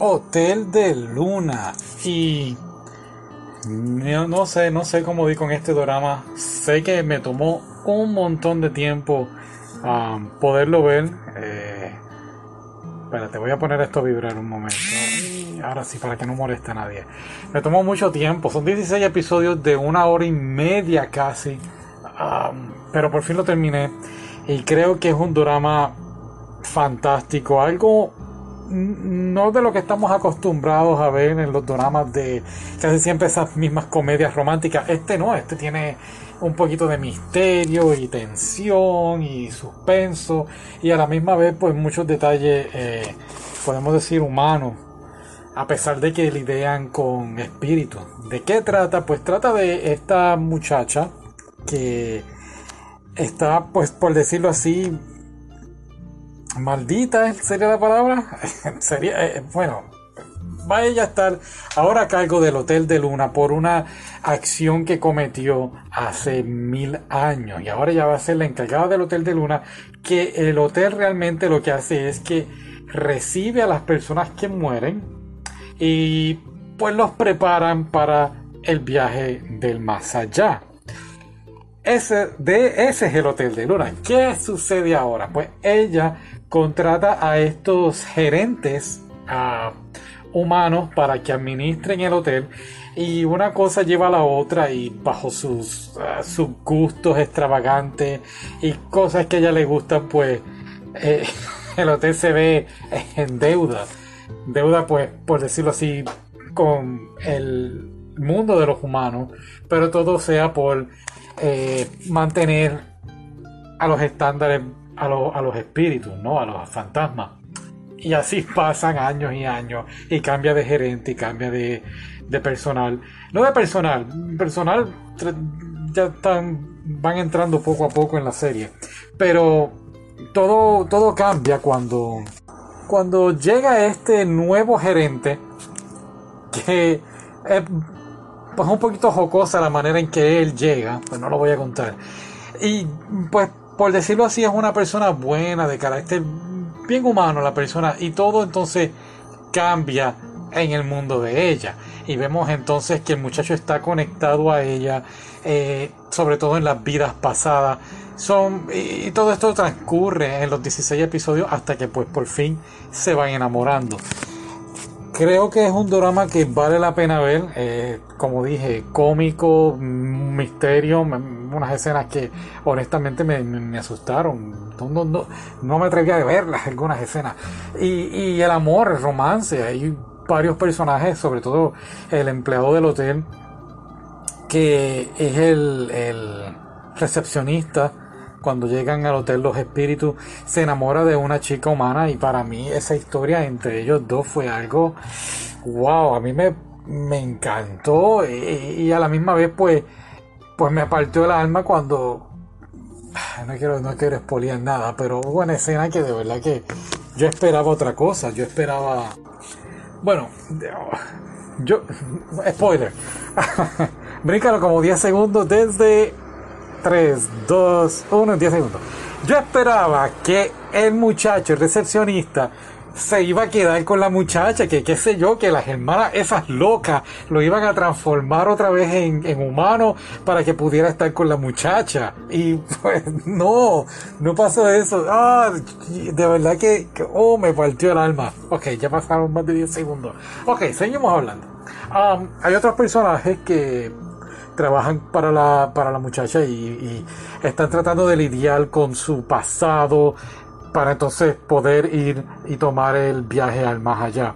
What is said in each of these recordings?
Hotel de Luna. Y no, sé, no sé cómo di con este drama. Sé que me tomó un montón de tiempo um, poderlo ver. Eh, espérate, voy a poner esto a vibrar un momento. ahora sí, para que no moleste a nadie. Me tomó mucho tiempo. Son 16 episodios de una hora y media casi. Um, pero por fin lo terminé. Y creo que es un drama fantástico. Algo no de lo que estamos acostumbrados a ver en los dramas de casi siempre esas mismas comedias románticas. Este no, este tiene un poquito de misterio y tensión y suspenso y a la misma vez pues muchos detalles, eh, podemos decir, humanos. A pesar de que lidian con espíritu. ¿De qué trata? Pues trata de esta muchacha que está, pues por decirlo así, maldita sería la palabra. sería, eh, bueno, va ella a estar ahora a cargo del Hotel de Luna por una acción que cometió hace mil años. Y ahora ya va a ser la encargada del Hotel de Luna, que el hotel realmente lo que hace es que recibe a las personas que mueren y pues los preparan para el viaje del más allá. Ese, de, ese es el Hotel de Luna. ¿Qué sucede ahora? Pues ella contrata a estos gerentes humanos para que administren el hotel y una cosa lleva a la otra y bajo sus, sus gustos extravagantes y cosas que a ella le gustan pues eh, el hotel se ve en deuda. Deuda pues por decirlo así con el mundo de los humanos pero todo sea por eh, mantener a los estándares a, los espíritus, ¿no? A los fantasmas. Y así pasan años y años y cambia de gerente y cambia de, personal. No de personal, personal ya están, van entrando poco a poco en la serie. Pero todo, todo cambia cuando, cuando llega este nuevo gerente que es pues un poquito jocosa la manera en que él llega, pues no lo voy a contar. Y pues por decirlo así, es una persona buena, de carácter bien humano la persona, y todo entonces cambia en el mundo de ella. Y vemos entonces que el muchacho está conectado a ella, eh, sobre todo en las vidas pasadas. Son, y todo esto transcurre en los 16 episodios hasta que pues por fin se van enamorando. Creo que es un drama que vale la pena ver. Eh, como dije, cómico, misterio, unas escenas que honestamente me, asustaron. No, no, me atrevía a verlas, algunas escenas. Y, el amor, el romance. Hay varios personajes, sobre todo el empleado del hotel, que es el, el recepcionista cuando llegan al hotel los espíritus, se enamora de una chica humana y para mí esa historia entre ellos dos fue algo, wow, a mí me, me encantó y, a la misma vez pues, pues me apartó el alma cuando, no quiero, no quiero expoliar nada, pero hubo una escena que de verdad que yo esperaba otra cosa, yo esperaba, bueno, yo, spoiler, bríncalo como 10 segundos desde 3, 2, 1, 10 segundos. Yo esperaba que el muchacho, el recepcionista, se iba a quedar con la muchacha, que qué sé yo, que las hermanas esas locas lo iban a transformar otra vez en, humano para que pudiera estar con la muchacha. Y pues no, no pasó eso. Ah, de verdad que, oh, me partió el alma. Ok, ya pasaron más de 10 segundos. Ok, seguimos hablando. Um, hay otros personajes que trabajan para la, para la muchacha y, están tratando de lidiar con su pasado para entonces poder ir y tomar el viaje al más allá.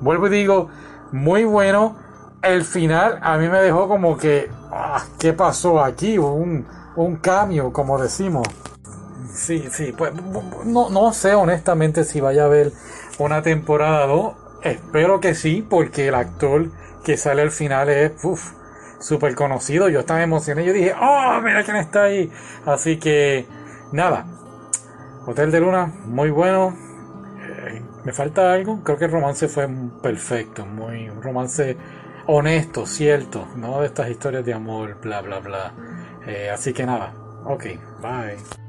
Vuelvo y digo, muy bueno. El final a mí me dejó como que, ah, ¿qué pasó aquí? Un, un cambio, como decimos. Sí, sí, pues no, no sé honestamente si vaya a haber una temporada 2. Espero que sí, porque el actor que sale al final es, súper conocido. Yo estaba emocionado. Yo dije, oh, mira quién está ahí. Así que, nada. Hotel de Luna, muy bueno. Eh, ¿Me falta algo? Creo que el romance fue perfecto. Muy, un romance honesto, cierto. No de estas historias de amor, bla, bla, bla. Eh, así que nada. Ok, bye.